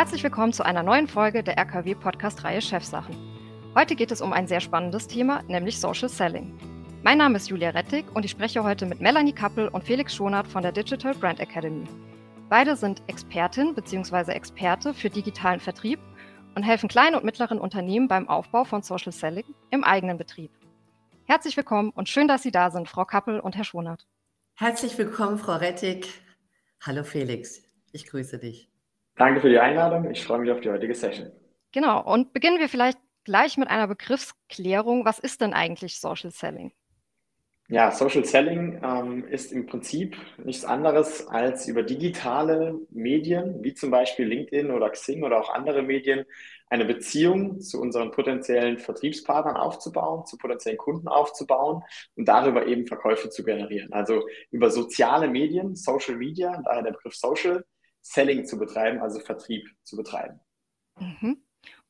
Herzlich willkommen zu einer neuen Folge der RKW-Podcast-Reihe Chefsachen. Heute geht es um ein sehr spannendes Thema, nämlich Social Selling. Mein Name ist Julia Rettig und ich spreche heute mit Melanie Kappel und Felix Schonert von der Digital Brand Academy. Beide sind Expertin bzw. Experte für digitalen Vertrieb und helfen kleinen und mittleren Unternehmen beim Aufbau von Social Selling im eigenen Betrieb. Herzlich willkommen und schön, dass Sie da sind, Frau Kappel und Herr Schonert. Herzlich willkommen, Frau Rettig. Hallo Felix, ich grüße dich. Danke für die Einladung. Ich freue mich auf die heutige Session. Genau. Und beginnen wir vielleicht gleich mit einer Begriffsklärung. Was ist denn eigentlich Social Selling? Ja, Social Selling ähm, ist im Prinzip nichts anderes als über digitale Medien, wie zum Beispiel LinkedIn oder Xing oder auch andere Medien, eine Beziehung zu unseren potenziellen Vertriebspartnern aufzubauen, zu potenziellen Kunden aufzubauen und darüber eben Verkäufe zu generieren. Also über soziale Medien, Social Media, daher der Begriff Social, Selling zu betreiben, also Vertrieb zu betreiben. Mhm.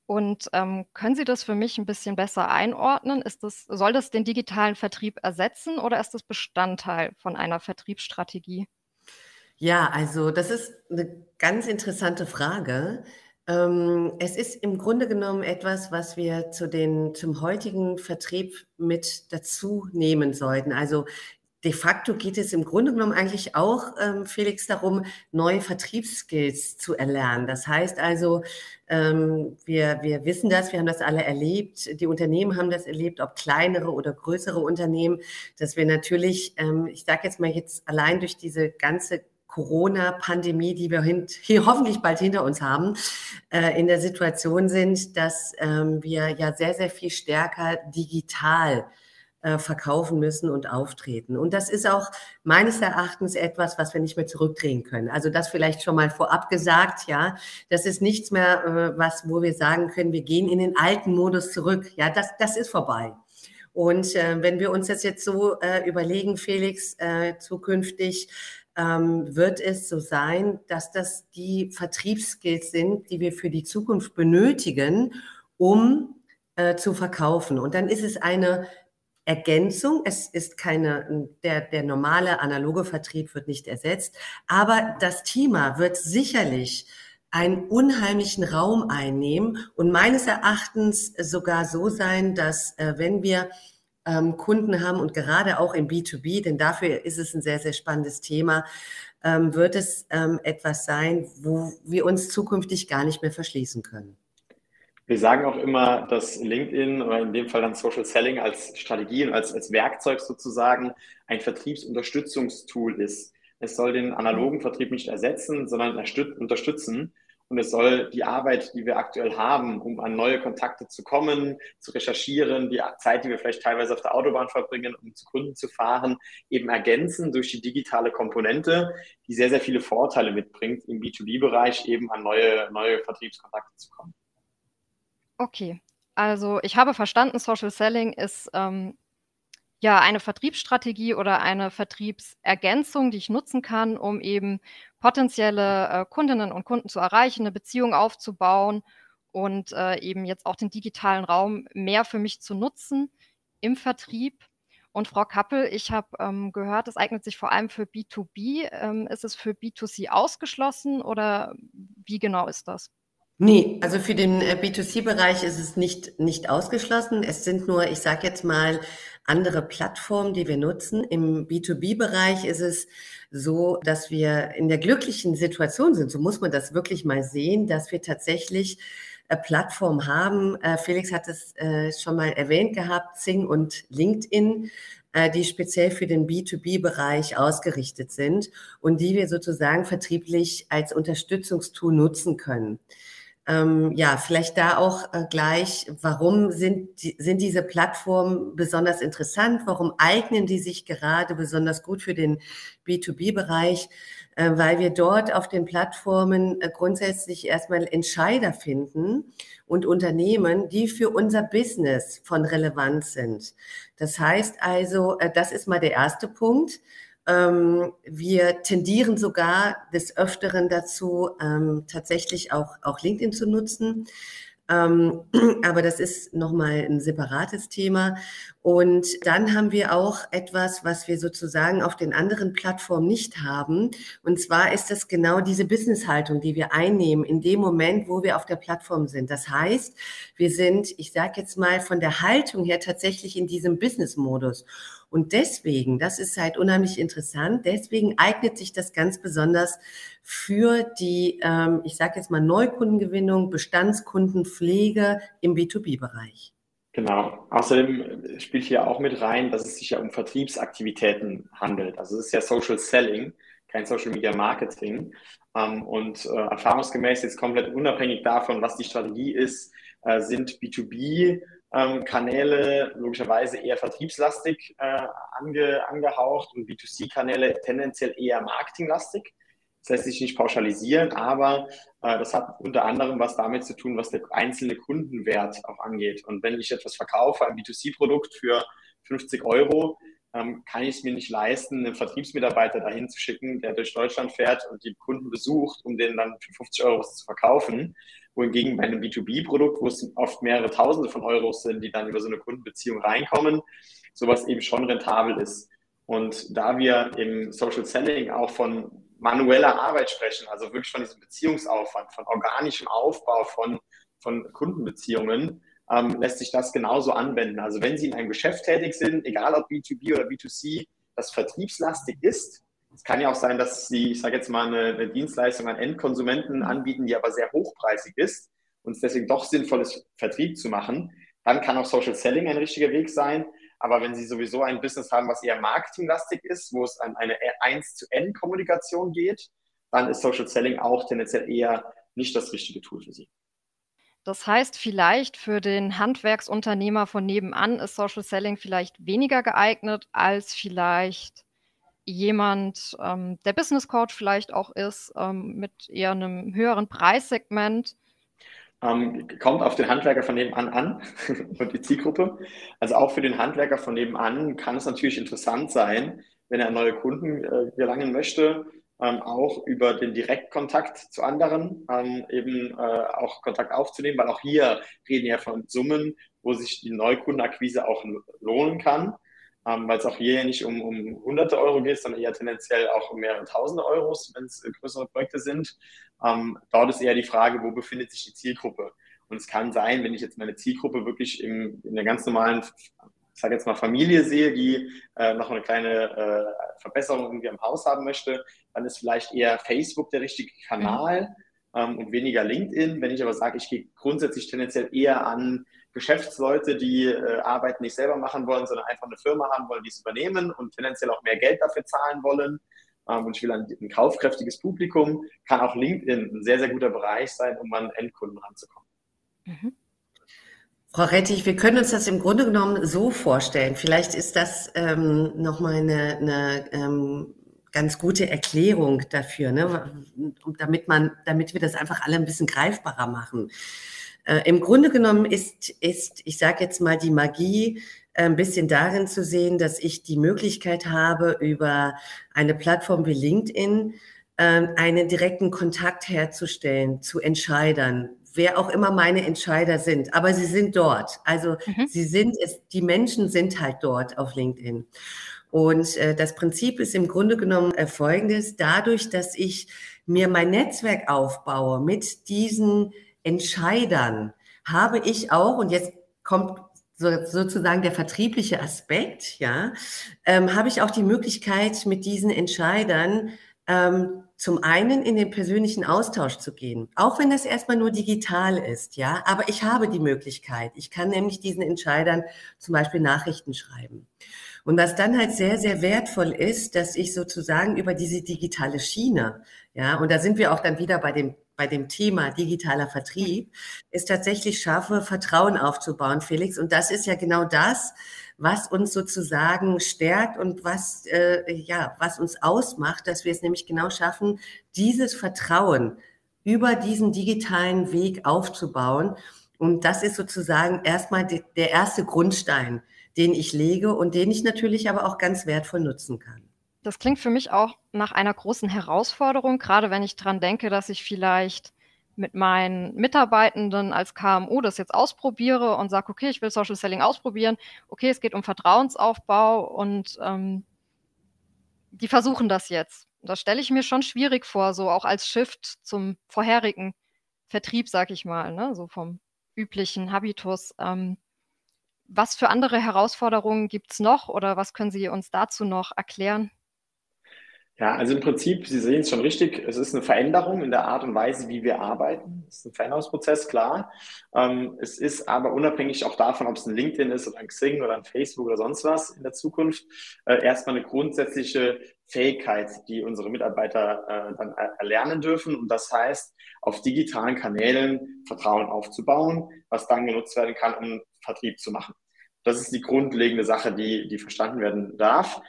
Und ähm, können Sie das für mich ein bisschen besser einordnen? Ist das, soll das den digitalen Vertrieb ersetzen oder ist das Bestandteil von einer Vertriebsstrategie? Ja, also das ist eine ganz interessante Frage. Ähm, es ist im Grunde genommen etwas, was wir zu den, zum heutigen Vertrieb mit dazu nehmen sollten. Also de facto geht es im Grunde genommen eigentlich auch, ähm, Felix, darum, neue Vertriebsskills zu erlernen. Das heißt also, ähm, wir, wir wissen das, wir haben das alle erlebt, die Unternehmen haben das erlebt, ob kleinere oder größere Unternehmen, dass wir natürlich, ähm, ich sage jetzt mal jetzt allein durch diese ganze Corona-Pandemie, die wir hier hoffentlich bald hinter uns haben, äh, in der Situation sind, dass ähm, wir ja sehr, sehr viel stärker digital äh, verkaufen müssen und auftreten. Und das ist auch meines Erachtens etwas, was wir nicht mehr zurückdrehen können. Also das vielleicht schon mal vorab gesagt, ja. Das ist nichts mehr, äh, was, wo wir sagen können, wir gehen in den alten Modus zurück. Ja, das, das ist vorbei. Und äh, wenn wir uns das jetzt so äh, überlegen, Felix, äh, zukünftig, ähm, wird es so sein, dass das die Vertriebsskills sind, die wir für die Zukunft benötigen, um äh, zu verkaufen. Und dann ist es eine Ergänzung. Es ist keine, der, der normale analoge Vertrieb wird nicht ersetzt, aber das Thema wird sicherlich einen unheimlichen Raum einnehmen und meines Erachtens sogar so sein, dass äh, wenn wir ähm, Kunden haben und gerade auch im B2B, denn dafür ist es ein sehr, sehr spannendes Thema, ähm, wird es ähm, etwas sein, wo wir uns zukünftig gar nicht mehr verschließen können. Wir sagen auch immer, dass LinkedIn oder in dem Fall dann Social Selling als Strategie und als, als Werkzeug sozusagen ein Vertriebsunterstützungstool ist. Es soll den analogen Vertrieb nicht ersetzen, sondern unterstützen. Und es soll die Arbeit, die wir aktuell haben, um an neue Kontakte zu kommen, zu recherchieren, die Zeit, die wir vielleicht teilweise auf der Autobahn verbringen, um zu Kunden zu fahren, eben ergänzen durch die digitale Komponente, die sehr, sehr viele Vorteile mitbringt, im B2B-Bereich eben an neue, neue Vertriebskontakte zu kommen. Okay, also ich habe verstanden, Social Selling ist ähm, ja eine Vertriebsstrategie oder eine Vertriebsergänzung, die ich nutzen kann, um eben potenzielle äh, Kundinnen und Kunden zu erreichen, eine Beziehung aufzubauen und äh, eben jetzt auch den digitalen Raum mehr für mich zu nutzen im Vertrieb. Und Frau Kappel, ich habe ähm, gehört, es eignet sich vor allem für B2B. Ähm, ist es für B2C ausgeschlossen oder wie genau ist das? Nee, also für den äh, B2C-Bereich ist es nicht, nicht ausgeschlossen. Es sind nur, ich sage jetzt mal, andere Plattformen, die wir nutzen. Im B2B-Bereich ist es so, dass wir in der glücklichen Situation sind, so muss man das wirklich mal sehen, dass wir tatsächlich äh, Plattformen haben. Äh, Felix hat es schon mal erwähnt gehabt, Zing und LinkedIn die speziell für den B2B-Bereich ausgerichtet sind und die wir sozusagen vertrieblich als Unterstützungstool nutzen können. Ähm, ja, vielleicht da auch äh, gleich, warum sind, sind diese Plattformen besonders interessant? Warum eignen die sich gerade besonders gut für den B2B-Bereich? Äh, weil wir dort auf den Plattformen äh, grundsätzlich erstmal Entscheider finden und Unternehmen, die für unser Business von Relevanz sind. Das heißt also, äh, das ist mal der erste Punkt. Ähm, wir tendieren sogar des Öfteren dazu, ähm, tatsächlich auch, auch LinkedIn zu nutzen. Ähm, aber das ist nochmal ein separates Thema. Und dann haben wir auch etwas, was wir sozusagen auf den anderen Plattformen nicht haben. Und zwar ist das genau diese Business-Haltung, die wir einnehmen in dem Moment, wo wir auf der Plattform sind. Das heißt, wir sind, ich sage jetzt mal, von der Haltung her tatsächlich in diesem Business-Modus. Und deswegen, das ist halt unheimlich interessant, deswegen eignet sich das ganz besonders für die, ähm, ich sage jetzt mal, Neukundengewinnung, Bestandskundenpflege im B2B-Bereich. Genau. Außerdem spielt hier auch mit rein, dass es sich ja um Vertriebsaktivitäten handelt. Also es ist ja Social Selling, kein Social Media Marketing. Ähm, und äh, erfahrungsgemäß jetzt komplett unabhängig davon, was die Strategie ist, äh, sind B2B ähm, Kanäle logischerweise eher vertriebslastig äh, ange, angehaucht und B2C-Kanäle tendenziell eher marketinglastig. Das lässt sich nicht pauschalisieren, aber äh, das hat unter anderem was damit zu tun, was der einzelne Kundenwert auch angeht. Und wenn ich etwas verkaufe, ein B2C-Produkt für 50 Euro, ähm, kann ich es mir nicht leisten, einen Vertriebsmitarbeiter dahin zu schicken, der durch Deutschland fährt und die Kunden besucht, um denen dann für 50 Euro was zu verkaufen wohingegen bei einem B2B-Produkt, wo es oft mehrere Tausende von Euros sind, die dann über so eine Kundenbeziehung reinkommen, sowas eben schon rentabel ist. Und da wir im Social Selling auch von manueller Arbeit sprechen, also wirklich von diesem Beziehungsaufwand, von organischem Aufbau von, von Kundenbeziehungen, ähm, lässt sich das genauso anwenden. Also wenn Sie in einem Geschäft tätig sind, egal ob B2B oder B2C, das vertriebslastig ist, es kann ja auch sein, dass Sie, ich sage jetzt mal, eine, eine Dienstleistung an Endkonsumenten anbieten, die aber sehr hochpreisig ist und es deswegen doch sinnvoll ist, Vertrieb zu machen. Dann kann auch Social Selling ein richtiger Weg sein. Aber wenn Sie sowieso ein Business haben, was eher marketinglastig ist, wo es an eine 1-zu-N-Kommunikation geht, dann ist Social Selling auch tendenziell eher nicht das richtige Tool für Sie. Das heißt, vielleicht für den Handwerksunternehmer von nebenan ist Social Selling vielleicht weniger geeignet als vielleicht jemand, ähm, der Business Coach vielleicht auch ist, ähm, mit eher einem höheren Preissegment? Ähm, kommt auf den Handwerker von nebenan an und die Zielgruppe. Also auch für den Handwerker von nebenan kann es natürlich interessant sein, wenn er neue Kunden äh, gelangen möchte, ähm, auch über den Direktkontakt zu anderen ähm, eben äh, auch Kontakt aufzunehmen, weil auch hier reden wir von Summen, wo sich die Neukundenakquise auch lohnen kann ähm, weil es auch hier nicht um, um hunderte Euro geht, sondern eher tendenziell auch um mehrere tausende Euros, wenn es äh, größere Projekte sind. Ähm, dort ist eher die Frage, wo befindet sich die Zielgruppe? Und es kann sein, wenn ich jetzt meine Zielgruppe wirklich im, in der ganz normalen, ich sage jetzt mal Familie sehe, die äh, noch eine kleine äh, Verbesserung irgendwie am Haus haben möchte, dann ist vielleicht eher Facebook der richtige Kanal mhm. ähm, und weniger LinkedIn. Wenn ich aber sage, ich gehe grundsätzlich tendenziell eher an Geschäftsleute, die äh, Arbeit nicht selber machen wollen, sondern einfach eine Firma haben wollen, die es übernehmen und tendenziell auch mehr Geld dafür zahlen wollen. Ähm, und ich will ein, ein kaufkräftiges Publikum, kann auch LinkedIn ein sehr, sehr guter Bereich sein, um an Endkunden ranzukommen. Mhm. Frau Rettich, wir können uns das im Grunde genommen so vorstellen. Vielleicht ist das ähm, nochmal eine, eine ähm, ganz gute Erklärung dafür, ne? damit man, damit wir das einfach alle ein bisschen greifbarer machen. Äh, Im Grunde genommen ist, ist ich sage jetzt mal, die Magie äh, ein bisschen darin zu sehen, dass ich die Möglichkeit habe, über eine Plattform wie LinkedIn äh, einen direkten Kontakt herzustellen zu Entscheidern, wer auch immer meine Entscheider sind, aber sie sind dort. Also mhm. sie sind es, die Menschen sind halt dort auf LinkedIn. Und äh, das Prinzip ist im Grunde genommen äh, folgendes, dadurch, dass ich mir mein Netzwerk aufbaue mit diesen Entscheidern habe ich auch, und jetzt kommt so, sozusagen der vertriebliche Aspekt, ja, ähm, habe ich auch die Möglichkeit, mit diesen Entscheidern ähm, zum einen in den persönlichen Austausch zu gehen, auch wenn das erstmal nur digital ist, ja, aber ich habe die Möglichkeit. Ich kann nämlich diesen Entscheidern zum Beispiel Nachrichten schreiben. Und was dann halt sehr, sehr wertvoll ist, dass ich sozusagen über diese digitale Schiene, ja, und da sind wir auch dann wieder bei dem bei dem Thema digitaler Vertrieb, es tatsächlich schaffe, Vertrauen aufzubauen, Felix. Und das ist ja genau das, was uns sozusagen stärkt und was, äh, ja, was uns ausmacht, dass wir es nämlich genau schaffen, dieses Vertrauen über diesen digitalen Weg aufzubauen. Und das ist sozusagen erstmal der erste Grundstein, den ich lege und den ich natürlich aber auch ganz wertvoll nutzen kann. Das klingt für mich auch nach einer großen Herausforderung, gerade wenn ich daran denke, dass ich vielleicht mit meinen Mitarbeitenden als KMU das jetzt ausprobiere und sage, okay, ich will Social Selling ausprobieren, okay, es geht um Vertrauensaufbau und ähm, die versuchen das jetzt. Das stelle ich mir schon schwierig vor, so auch als Shift zum vorherigen Vertrieb, sag ich mal, ne? so vom üblichen Habitus. Ähm, was für andere Herausforderungen gibt es noch oder was können Sie uns dazu noch erklären? Ja, also im Prinzip, Sie sehen es schon richtig, es ist eine Veränderung in der Art und Weise, wie wir arbeiten. Es ist ein Veränderungsprozess, klar. Ähm, es ist aber unabhängig auch davon, ob es ein LinkedIn ist oder ein Xing oder ein Facebook oder sonst was in der Zukunft, äh, erstmal eine grundsätzliche Fähigkeit, die unsere Mitarbeiter äh, dann erlernen dürfen. Und das heißt, auf digitalen Kanälen Vertrauen aufzubauen, was dann genutzt werden kann, um Vertrieb zu machen. Das ist die grundlegende Sache, die, die verstanden werden darf.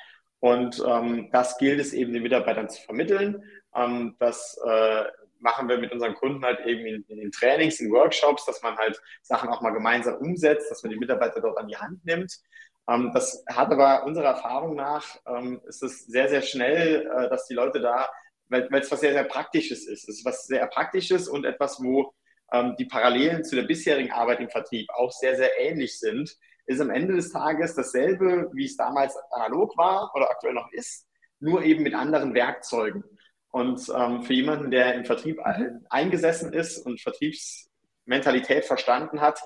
Und ähm, das gilt es eben den Mitarbeitern zu vermitteln. Ähm, das äh, machen wir mit unseren Kunden halt eben in, in, den Trainings, in Workshops, dass man halt Sachen auch mal gemeinsam umsetzt, dass man die Mitarbeiter dort an die Hand nimmt. Ähm, das hat aber unserer Erfahrung nach, ähm, ist es sehr, sehr schnell, äh, dass die Leute da, weil es was sehr, sehr Praktisches ist. Es ist was sehr Praktisches und etwas, wo ähm, die Parallelen zu der bisherigen Arbeit im Vertrieb auch sehr, sehr ähnlich sind ist am Ende des Tages dasselbe, wie es damals analog war oder aktuell noch ist, nur eben mit anderen Werkzeugen. Und ähm, für jemanden, der im Vertrieb mhm. eingesessen ist und Vertriebsmentalität verstanden hat,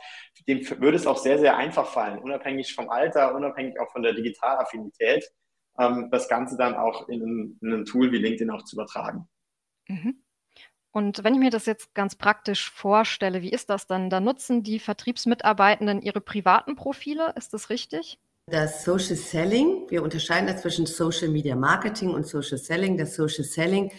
dem würde es auch sehr, sehr einfach fallen, unabhängig vom Alter, unabhängig auch von der Digitalaffinität, ähm, das Ganze dann auch in, in ein Tool wie LinkedIn auch zu übertragen. Mhm. Und wenn ich mir das jetzt ganz praktisch vorstelle, wie ist das dann? Da nutzen die Vertriebsmitarbeitenden ihre privaten Profile, ist das richtig? Das Social Selling, wir unterscheiden da zwischen Social Media Marketing und Social Selling. Das Social Selling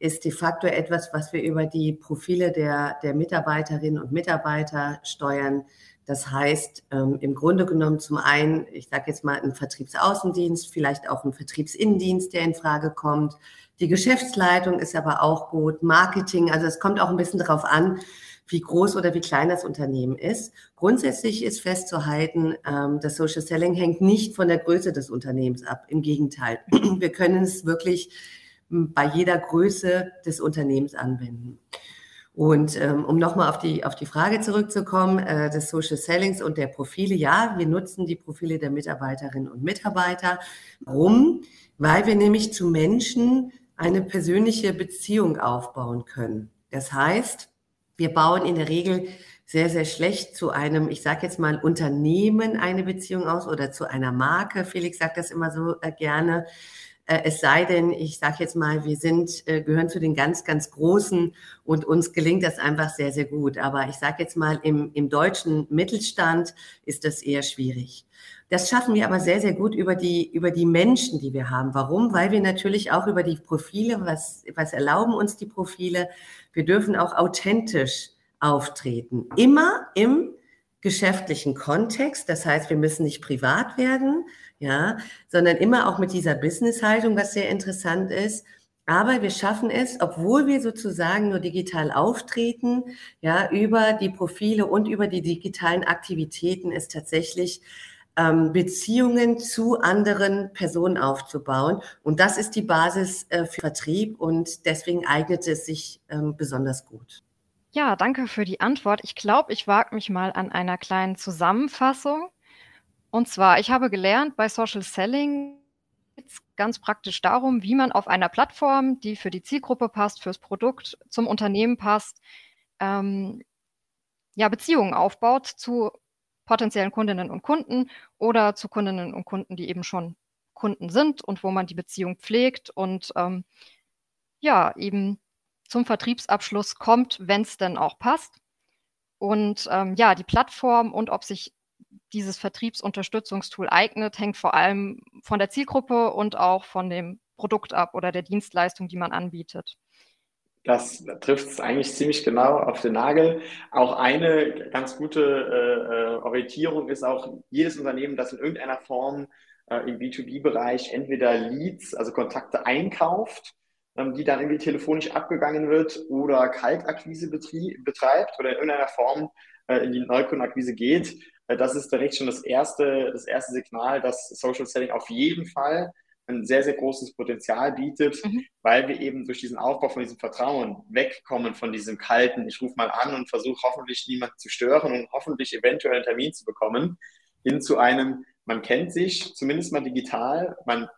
ist de facto etwas, was wir über die Profile der, der Mitarbeiterinnen und Mitarbeiter steuern. Das heißt, ähm, im Grunde genommen zum einen, ich sage jetzt mal, ein Vertriebsaußendienst, vielleicht auch ein Vertriebsinnendienst, der in Frage kommt. Die Geschäftsleitung ist aber auch gut, Marketing, also es kommt auch ein bisschen darauf an, wie groß oder wie klein das Unternehmen ist. Grundsätzlich ist festzuhalten, ähm, das Social Selling hängt nicht von der Größe des Unternehmens ab. Im Gegenteil, wir können es wirklich hm, bei jeder Größe des Unternehmens anwenden. Und ähm, um nochmal auf die, auf die Frage zurückzukommen, äh, des Social Sellings und der Profile, ja, wir nutzen die Profile der Mitarbeiterinnen und Mitarbeiter. Warum? Weil wir nämlich zu Menschen eine persönliche Beziehung aufbauen können. Das heißt, wir bauen in der Regel sehr, sehr schlecht zu einem, ich sage jetzt mal, Unternehmen eine Beziehung aus oder zu einer Marke. Felix sagt das immer so äh, gerne. Äh, es sei denn, ich sage jetzt mal, wir sind, äh, gehören zu den ganz, ganz Großen und uns gelingt das einfach sehr, sehr gut. Aber ich sage jetzt mal, im, im deutschen Mittelstand ist das eher schwierig. Das schaffen wir aber sehr, sehr gut über die, über die Menschen, die wir haben. Warum? Weil wir natürlich auch über die Profile, was, was erlauben uns die Profile? Wir dürfen auch authentisch auftreten. Immer im geschäftlichen Kontext. Das heißt, wir müssen nicht privat werden, ja, sondern immer auch mit dieser Business-Haltung, was sehr interessant ist. Aber wir schaffen es, obwohl wir sozusagen nur digital auftreten, ja, über die Profile und über die digitalen Aktivitäten es tatsächlich ähm, Beziehungen zu anderen Personen aufzubauen. Und das ist die Basis äh, für Vertrieb und deswegen eignet es sich ähm, besonders gut. Ja, danke für die Antwort. Ich glaube, ich wage mich mal an einer kleinen Zusammenfassung. Und zwar, ich habe gelernt, bei Social Selling geht es ganz praktisch darum, wie man auf einer Plattform, die für die Zielgruppe passt, fürs Produkt, zum Unternehmen passt, ähm, ja, Beziehungen aufbaut zu potenziellen Kundinnen und Kunden oder zu Kundinnen und Kunden, die eben schon Kunden sind und wo man die Beziehung pflegt und ähm, ja, eben zum Vertriebsabschluss kommt, wenn es denn auch passt. Und ähm, ja, die Plattform und ob sich dieses Vertriebsunterstützungstool eignet, hängt vor allem von der Zielgruppe und auch von dem Produkt ab oder der Dienstleistung, die man anbietet. Das trifft es eigentlich ziemlich genau auf den Nagel. Auch eine ganz gute äh, äh Orientierung ist auch jedes Unternehmen, das in irgendeiner Form äh, im B2B-Bereich entweder Leads, also Kontakte einkauft, ähm, die dann irgendwie telefonisch abgegangen wird oder Kaltakquise betreibt oder in irgendeiner Form äh, in die Neukundenakquise geht. Äh, das ist direkt schon das erste, das erste Signal, dass Social Selling auf jeden Fall ein sehr, sehr großes Potenzial bietet, mhm. weil wir eben durch diesen Aufbau von diesem Vertrauen wegkommen von diesem kalten, ich rufe mal an und versuche hoffentlich niemanden zu stören und hoffentlich eventuell einen Termin zu bekommen, hin zu einem, man kennt sich, zumindest mal digital, man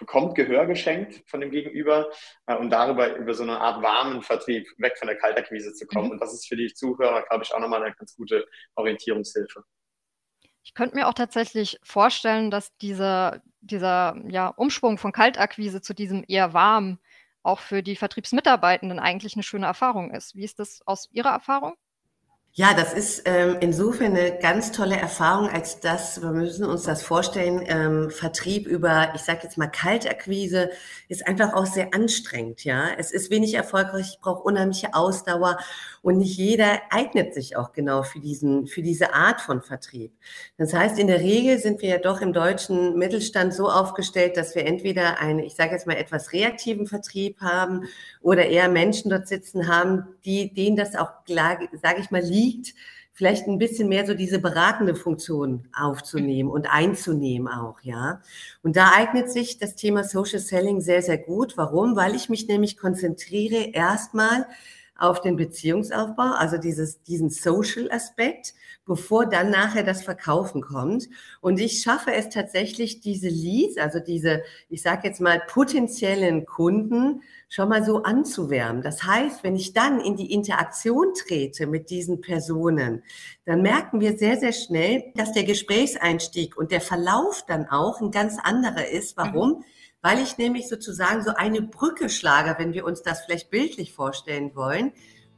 bekommt Gehör geschenkt von dem Gegenüber äh, und darüber über so eine Art warmen Vertrieb weg von der Kaltakquise zu kommen. Mhm. Und das ist für die Zuhörer, glaube ich, auch nochmal eine ganz gute Orientierungshilfe. Ich könnte mir auch tatsächlich vorstellen, dass dieser, dieser ja, Umschwung von Kaltakquise zu diesem eher warm auch für die Vertriebsmitarbeitenden eigentlich eine schöne Erfahrung ist. Wie ist das aus Ihrer Erfahrung? Ja, das ist ähm, insofern eine ganz tolle Erfahrung, als dass wir müssen uns das vorstellen. Ähm, Vertrieb über, ich sage jetzt mal Kaltakquise, ist einfach auch sehr anstrengend. Ja, es ist wenig erfolgreich, ich brauche unheimliche Ausdauer und nicht jeder eignet sich auch genau für diesen, für diese Art von Vertrieb. Das heißt, in der Regel sind wir ja doch im deutschen Mittelstand so aufgestellt, dass wir entweder einen, ich sage jetzt mal etwas reaktiven Vertrieb haben oder eher Menschen dort sitzen haben, die denen das auch, sage ich mal, liegt liegt, vielleicht ein bisschen mehr so diese beratende Funktion aufzunehmen und einzunehmen auch, ja. Und da eignet sich das Thema Social Selling sehr, sehr gut. Warum? Weil ich mich nämlich konzentriere erstmal auf den Beziehungsaufbau, also dieses, diesen Social-Aspekt, bevor dann nachher das Verkaufen kommt. Und ich schaffe es tatsächlich, diese Leads, also diese, ich sage jetzt mal, potenziellen Kunden schon mal so anzuwärmen. Das heißt, wenn ich dann in die Interaktion trete mit diesen Personen, dann merken wir sehr, sehr schnell, dass der Gesprächseinstieg und der Verlauf dann auch ein ganz anderer ist. Warum? Mhm weil ich nämlich sozusagen so eine Brücke schlage, wenn wir uns das vielleicht bildlich vorstellen wollen,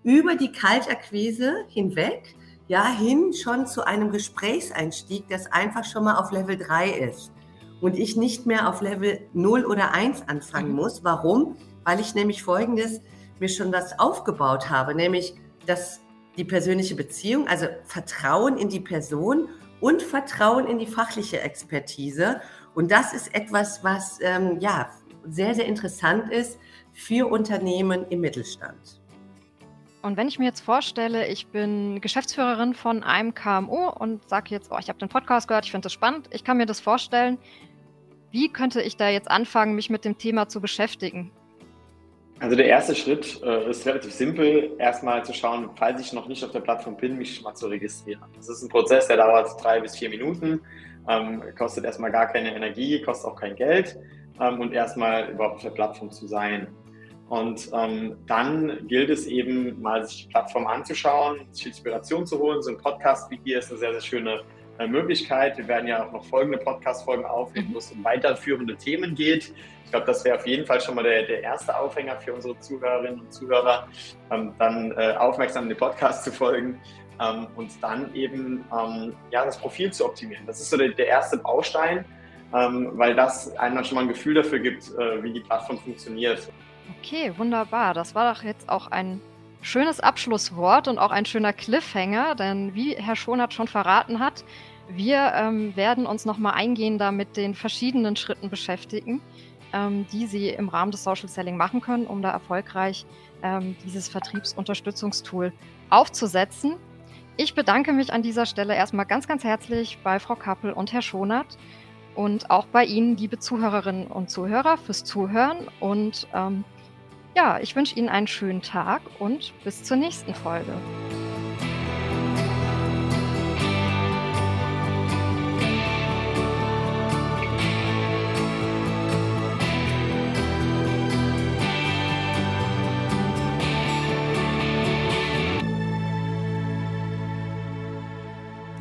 über die Kaltakquise hinweg, ja, hin schon zu einem Gesprächseinstieg, das einfach schon mal auf Level 3 ist. Und ich nicht mehr auf Level 0 oder 1 anfangen mhm. muss. Warum? Weil ich nämlich folgendes mir schon das aufgebaut habe, nämlich dass die persönliche Beziehung, also Vertrauen in die Person und Vertrauen in die fachliche Expertise. Und das ist etwas, was ähm, ja sehr, sehr interessant ist für Unternehmen im Mittelstand. Und wenn ich mir jetzt vorstelle, ich bin Geschäftsführerin von einem KMU und sage jetzt, oh, ich habe den Podcast gehört, ich finde das spannend, ich kann mir das vorstellen, wie könnte ich da jetzt anfangen, mich mit dem Thema zu beschäftigen? Also der erste Schritt äh, ist relativ simpel, erstmal zu schauen, falls ich noch nicht auf der Plattform bin, mich mal zu registrieren. Das ist ein Prozess, der dauert drei bis vier Minuten, ähm, kostet erstmal gar keine Energie, kostet auch kein Geld ähm, und erstmal überhaupt auf der Plattform zu sein. Und ähm, dann gilt es eben mal, sich die Plattform anzuschauen, sich Inspiration zu holen. So ein Podcast wie hier ist eine sehr, sehr schöne äh, Möglichkeit. Wir werden ja auch noch folgende Podcast-Folgen aufnehmen, wo es um weiterführende Themen geht. Ich glaube, das wäre auf jeden Fall schon mal der, der erste Aufhänger für unsere Zuhörerinnen und Zuhörer, ähm, dann äh, aufmerksam den Podcast zu folgen ähm, und dann eben ähm, ja, das Profil zu optimieren. Das ist so der, der erste Baustein, ähm, weil das einem schon mal ein Gefühl dafür gibt, äh, wie die Plattform funktioniert. Okay, wunderbar. Das war doch jetzt auch ein schönes Abschlusswort und auch ein schöner Cliffhanger, denn wie Herr Schonert schon verraten hat, wir ähm, werden uns nochmal eingehender mit den verschiedenen Schritten beschäftigen, ähm, die Sie im Rahmen des Social Selling machen können, um da erfolgreich ähm, dieses Vertriebsunterstützungstool aufzusetzen. Ich bedanke mich an dieser Stelle erstmal ganz, ganz herzlich bei Frau Kappel und Herr Schonert und auch bei Ihnen, liebe Zuhörerinnen und Zuhörer, fürs Zuhören und ähm, ja, ich wünsche Ihnen einen schönen Tag und bis zur nächsten Folge.